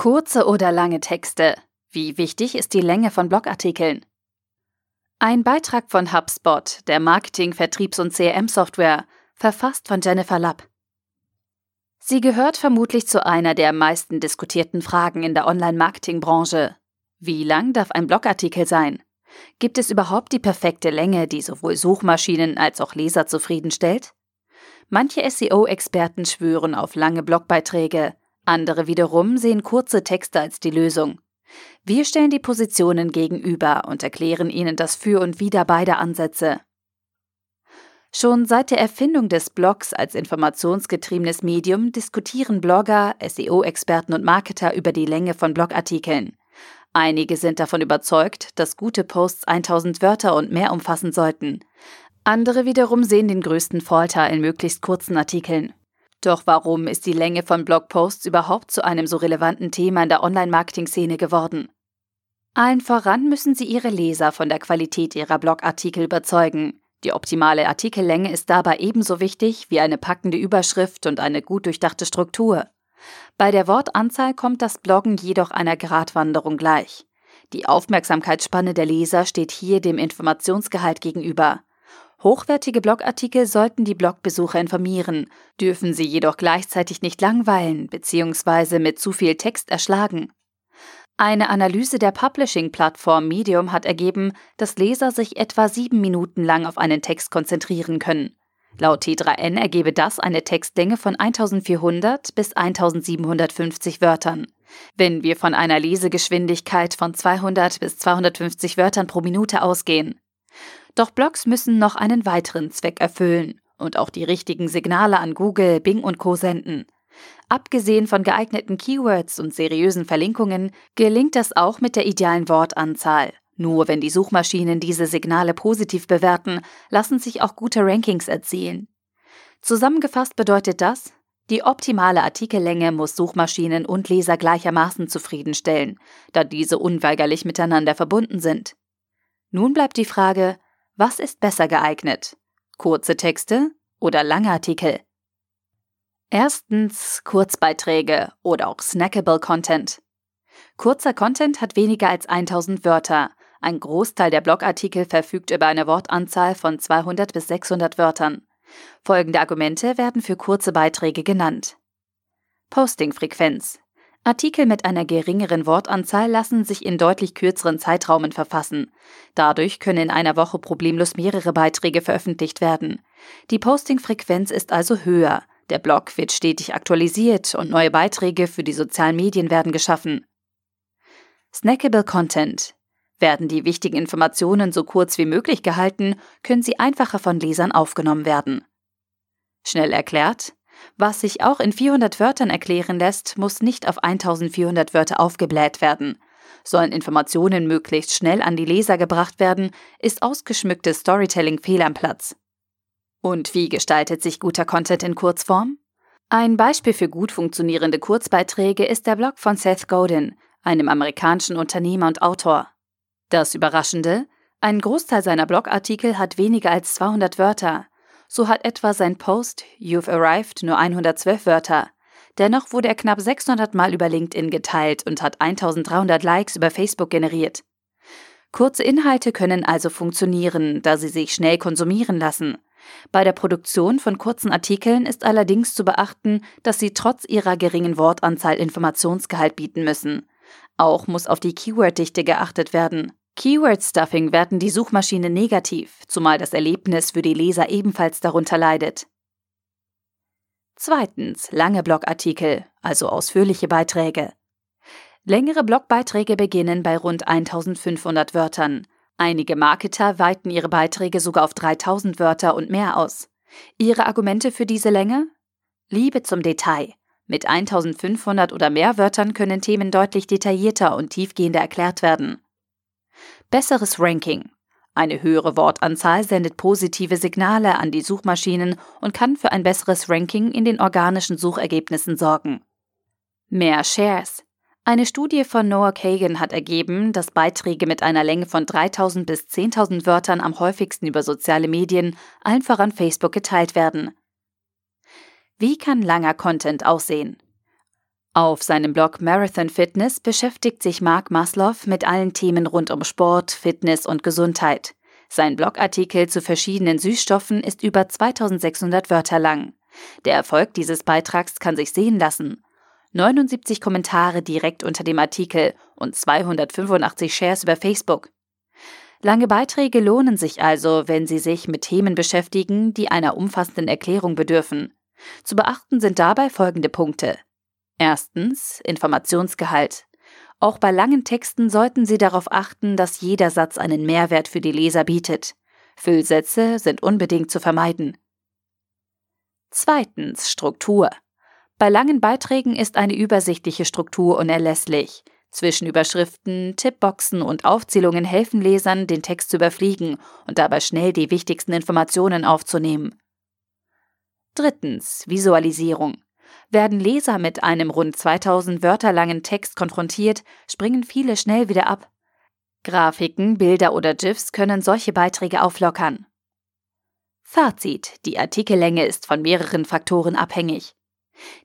Kurze oder lange Texte. Wie wichtig ist die Länge von Blogartikeln? Ein Beitrag von HubSpot, der Marketing-, Vertriebs- und CRM-Software, verfasst von Jennifer Lapp. Sie gehört vermutlich zu einer der meisten diskutierten Fragen in der Online-Marketing-Branche. Wie lang darf ein Blogartikel sein? Gibt es überhaupt die perfekte Länge, die sowohl Suchmaschinen als auch Leser zufriedenstellt? Manche SEO-Experten schwören auf lange Blogbeiträge, andere wiederum sehen kurze Texte als die Lösung. Wir stellen die Positionen gegenüber und erklären Ihnen das Für und Wider beider Ansätze. Schon seit der Erfindung des Blogs als informationsgetriebenes Medium diskutieren Blogger, SEO-Experten und Marketer über die Länge von Blogartikeln. Einige sind davon überzeugt, dass gute Posts 1000 Wörter und mehr umfassen sollten. Andere wiederum sehen den größten Vorteil in möglichst kurzen Artikeln. Doch warum ist die Länge von Blogposts überhaupt zu einem so relevanten Thema in der Online-Marketing-Szene geworden? Allen voran müssen Sie Ihre Leser von der Qualität Ihrer Blogartikel überzeugen. Die optimale Artikellänge ist dabei ebenso wichtig wie eine packende Überschrift und eine gut durchdachte Struktur. Bei der Wortanzahl kommt das Bloggen jedoch einer Gratwanderung gleich. Die Aufmerksamkeitsspanne der Leser steht hier dem Informationsgehalt gegenüber. Hochwertige Blogartikel sollten die Blogbesucher informieren, dürfen sie jedoch gleichzeitig nicht langweilen bzw. mit zu viel Text erschlagen. Eine Analyse der Publishing-Plattform Medium hat ergeben, dass Leser sich etwa sieben Minuten lang auf einen Text konzentrieren können. Laut T3N ergebe das eine Textlänge von 1400 bis 1750 Wörtern. Wenn wir von einer Lesegeschwindigkeit von 200 bis 250 Wörtern pro Minute ausgehen. Doch Blogs müssen noch einen weiteren Zweck erfüllen und auch die richtigen Signale an Google, Bing und Co senden. Abgesehen von geeigneten Keywords und seriösen Verlinkungen gelingt das auch mit der idealen Wortanzahl. Nur wenn die Suchmaschinen diese Signale positiv bewerten, lassen sich auch gute Rankings erzielen. Zusammengefasst bedeutet das, die optimale Artikellänge muss Suchmaschinen und Leser gleichermaßen zufriedenstellen, da diese unweigerlich miteinander verbunden sind. Nun bleibt die Frage, was ist besser geeignet? Kurze Texte oder lange Artikel? Erstens Kurzbeiträge oder auch snackable Content. Kurzer Content hat weniger als 1000 Wörter. Ein Großteil der Blogartikel verfügt über eine Wortanzahl von 200 bis 600 Wörtern. Folgende Argumente werden für kurze Beiträge genannt. Postingfrequenz. Artikel mit einer geringeren Wortanzahl lassen sich in deutlich kürzeren Zeitraumen verfassen. Dadurch können in einer Woche problemlos mehrere Beiträge veröffentlicht werden. Die Postingfrequenz ist also höher. Der Blog wird stetig aktualisiert und neue Beiträge für die sozialen Medien werden geschaffen. Snackable Content. Werden die wichtigen Informationen so kurz wie möglich gehalten, können sie einfacher von Lesern aufgenommen werden. Schnell erklärt, was sich auch in 400 Wörtern erklären lässt, muss nicht auf 1400 Wörter aufgebläht werden. Sollen Informationen möglichst schnell an die Leser gebracht werden, ist ausgeschmücktes Storytelling fehl am Platz. Und wie gestaltet sich guter Content in Kurzform? Ein Beispiel für gut funktionierende Kurzbeiträge ist der Blog von Seth Godin, einem amerikanischen Unternehmer und Autor. Das Überraschende, ein Großteil seiner Blogartikel hat weniger als 200 Wörter, so hat etwa sein Post You've Arrived nur 112 Wörter. Dennoch wurde er knapp 600 Mal über LinkedIn geteilt und hat 1300 Likes über Facebook generiert. Kurze Inhalte können also funktionieren, da sie sich schnell konsumieren lassen. Bei der Produktion von kurzen Artikeln ist allerdings zu beachten, dass sie trotz ihrer geringen Wortanzahl Informationsgehalt bieten müssen. Auch muss auf die Keyworddichte geachtet werden. Keyword-Stuffing werten die Suchmaschine negativ, zumal das Erlebnis für die Leser ebenfalls darunter leidet. Zweitens lange Blogartikel, also ausführliche Beiträge. Längere Blogbeiträge beginnen bei rund 1500 Wörtern. Einige Marketer weiten ihre Beiträge sogar auf 3000 Wörter und mehr aus. Ihre Argumente für diese Länge? Liebe zum Detail. Mit 1500 oder mehr Wörtern können Themen deutlich detaillierter und tiefgehender erklärt werden. Besseres Ranking. Eine höhere Wortanzahl sendet positive Signale an die Suchmaschinen und kann für ein besseres Ranking in den organischen Suchergebnissen sorgen. Mehr Shares. Eine Studie von Noah Kagan hat ergeben, dass Beiträge mit einer Länge von 3000 bis 10.000 Wörtern am häufigsten über soziale Medien, allen voran Facebook, geteilt werden. Wie kann langer Content aussehen? Auf seinem Blog Marathon Fitness beschäftigt sich Mark Maslow mit allen Themen rund um Sport, Fitness und Gesundheit. Sein Blogartikel zu verschiedenen Süßstoffen ist über 2600 Wörter lang. Der Erfolg dieses Beitrags kann sich sehen lassen. 79 Kommentare direkt unter dem Artikel und 285 Shares über Facebook. Lange Beiträge lohnen sich also, wenn Sie sich mit Themen beschäftigen, die einer umfassenden Erklärung bedürfen. Zu beachten sind dabei folgende Punkte. Erstens Informationsgehalt. Auch bei langen Texten sollten Sie darauf achten, dass jeder Satz einen Mehrwert für die Leser bietet. Füllsätze sind unbedingt zu vermeiden. Zweitens Struktur. Bei langen Beiträgen ist eine übersichtliche Struktur unerlässlich. Zwischenüberschriften, Tippboxen und Aufzählungen helfen Lesern, den Text zu überfliegen und dabei schnell die wichtigsten Informationen aufzunehmen. Drittens Visualisierung. Werden Leser mit einem rund 2000 Wörter langen Text konfrontiert, springen viele schnell wieder ab. Grafiken, Bilder oder GIFs können solche Beiträge auflockern. Fazit: Die Artikellänge ist von mehreren Faktoren abhängig.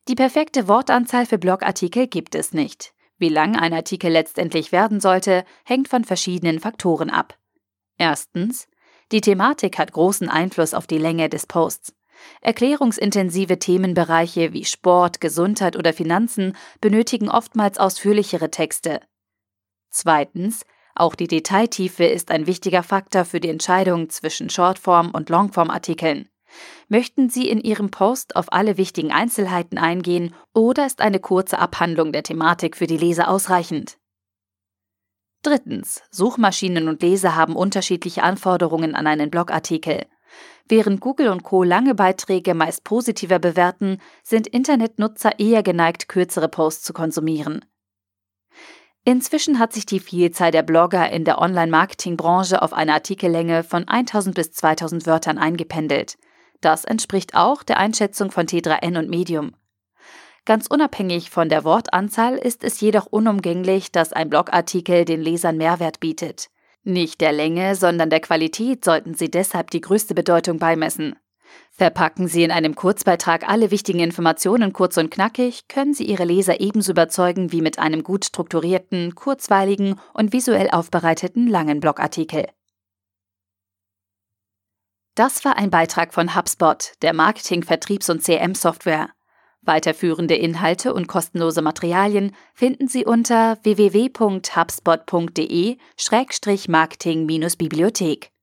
Die perfekte Wortanzahl für Blogartikel gibt es nicht. Wie lang ein Artikel letztendlich werden sollte, hängt von verschiedenen Faktoren ab. Erstens: Die Thematik hat großen Einfluss auf die Länge des Posts. Erklärungsintensive Themenbereiche wie Sport, Gesundheit oder Finanzen benötigen oftmals ausführlichere Texte. Zweitens, auch die Detailtiefe ist ein wichtiger Faktor für die Entscheidung zwischen Shortform- und Longform-Artikeln. Möchten Sie in Ihrem Post auf alle wichtigen Einzelheiten eingehen oder ist eine kurze Abhandlung der Thematik für die Leser ausreichend? Drittens. Suchmaschinen und Leser haben unterschiedliche Anforderungen an einen Blogartikel. Während Google und Co lange Beiträge meist positiver bewerten, sind Internetnutzer eher geneigt, kürzere Posts zu konsumieren. Inzwischen hat sich die Vielzahl der Blogger in der Online-Marketing-Branche auf eine Artikellänge von 1000 bis 2000 Wörtern eingependelt. Das entspricht auch der Einschätzung von T3N und Medium. Ganz unabhängig von der Wortanzahl ist es jedoch unumgänglich, dass ein Blogartikel den Lesern Mehrwert bietet. Nicht der Länge, sondern der Qualität sollten Sie deshalb die größte Bedeutung beimessen. Verpacken Sie in einem Kurzbeitrag alle wichtigen Informationen kurz und knackig, können Sie Ihre Leser ebenso überzeugen wie mit einem gut strukturierten, kurzweiligen und visuell aufbereiteten langen Blogartikel. Das war ein Beitrag von HubSpot, der Marketing-, Vertriebs- und CM-Software. Weiterführende Inhalte und kostenlose Materialien finden Sie unter www.hubspot.de-marketing-bibliothek.